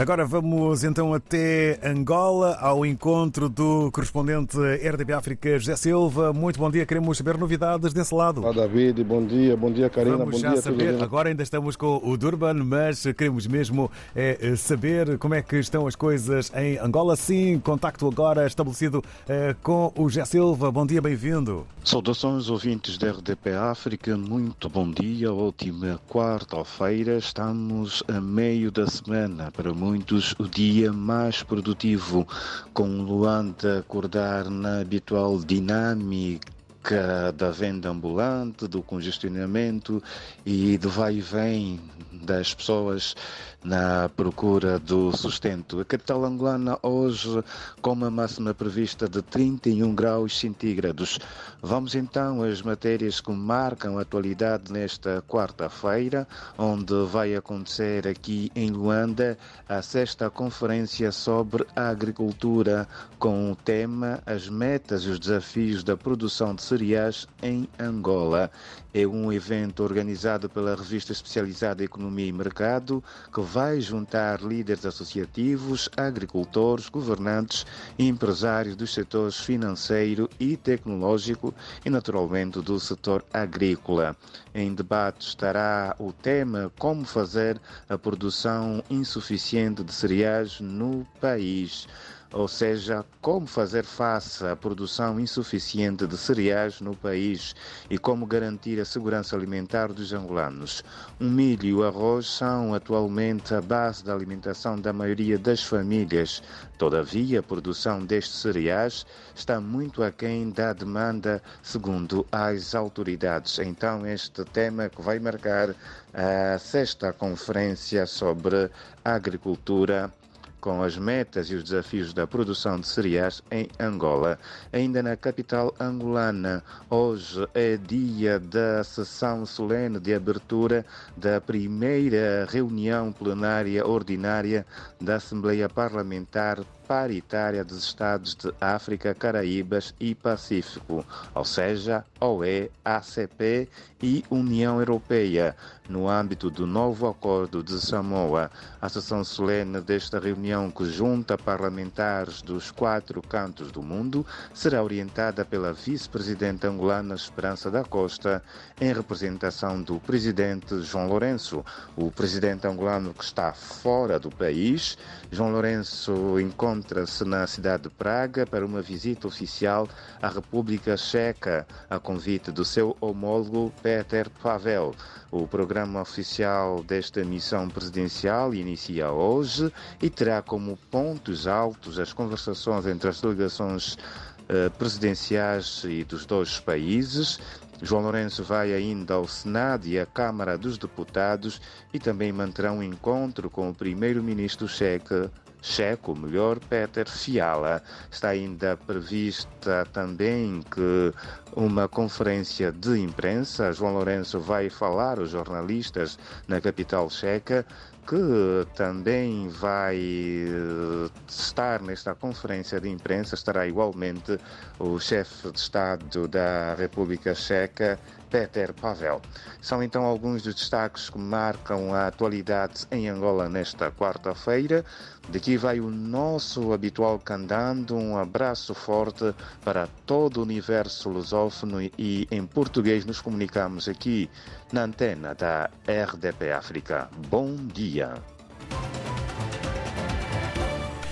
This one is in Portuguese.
Agora vamos então até Angola, ao encontro do correspondente RDP África, José Silva. Muito bom dia, queremos saber novidades desse lado. Olá, David, bom dia, bom dia, Karina, vamos bom já dia. saber, agora ainda estamos com o Durban, mas queremos mesmo é, saber como é que estão as coisas em Angola. Sim, contacto agora estabelecido é, com o José Silva. Bom dia, bem-vindo. Saudações ouvintes da RDP África, muito bom dia, ótima quarta-feira. Estamos a meio da semana, para muitos o dia mais produtivo, com Luanda acordar na habitual dinâmica da venda ambulante, do congestionamento e do vai e vem das pessoas na procura do sustento. A capital angolana hoje com uma máxima prevista de 31 graus centígrados. Vamos então às matérias que marcam a atualidade nesta quarta-feira, onde vai acontecer aqui em Luanda a sexta conferência sobre a agricultura com o tema As metas e os desafios da produção de cereais em Angola. É um evento organizado pela revista especializada Economia e Mercado que vai juntar líderes associativos, agricultores, governantes e empresários dos setores financeiro e tecnológico e, naturalmente, do setor agrícola. Em debate estará o tema Como fazer a produção insuficiente de cereais no país ou seja, como fazer face à produção insuficiente de cereais no país e como garantir a segurança alimentar dos angolanos. O milho e o arroz são atualmente a base da alimentação da maioria das famílias. Todavia, a produção destes cereais está muito aquém da demanda, segundo as autoridades. Então, este tema que vai marcar a sexta conferência sobre agricultura com as metas e os desafios da produção de cereais em Angola. Ainda na capital angolana, hoje é dia da sessão solene de abertura da primeira reunião plenária ordinária da Assembleia Parlamentar paritária dos Estados de África, Caraíbas e Pacífico, ou seja, OE, ACP e União Europeia, no âmbito do novo Acordo de Samoa. A sessão solene desta reunião, que junta parlamentares dos quatro cantos do mundo, será orientada pela vice-presidente angolana Esperança da Costa, em representação do presidente João Lourenço. O presidente angolano que está fora do país, João Lourenço encontra encontra-se na cidade de Praga para uma visita oficial à República Checa, a convite do seu homólogo Peter Pavel. O programa oficial desta missão presidencial inicia hoje e terá como pontos altos as conversações entre as delegações eh, presidenciais e dos dois países João Lourenço vai ainda ao Senado e à Câmara dos Deputados e também manterá um encontro com o primeiro-ministro checo checo, melhor, Peter Fiala. Está ainda prevista também que uma conferência de imprensa. João Lourenço vai falar aos jornalistas na capital checa que também vai eh, nesta conferência de imprensa, estará igualmente o chefe de Estado da República Checa, Peter Pavel. São então alguns dos destaques que marcam a atualidade em Angola nesta quarta-feira. Daqui vai o nosso habitual candando. Um abraço forte para todo o universo lusófono e em português nos comunicamos aqui na antena da RDP África. Bom dia.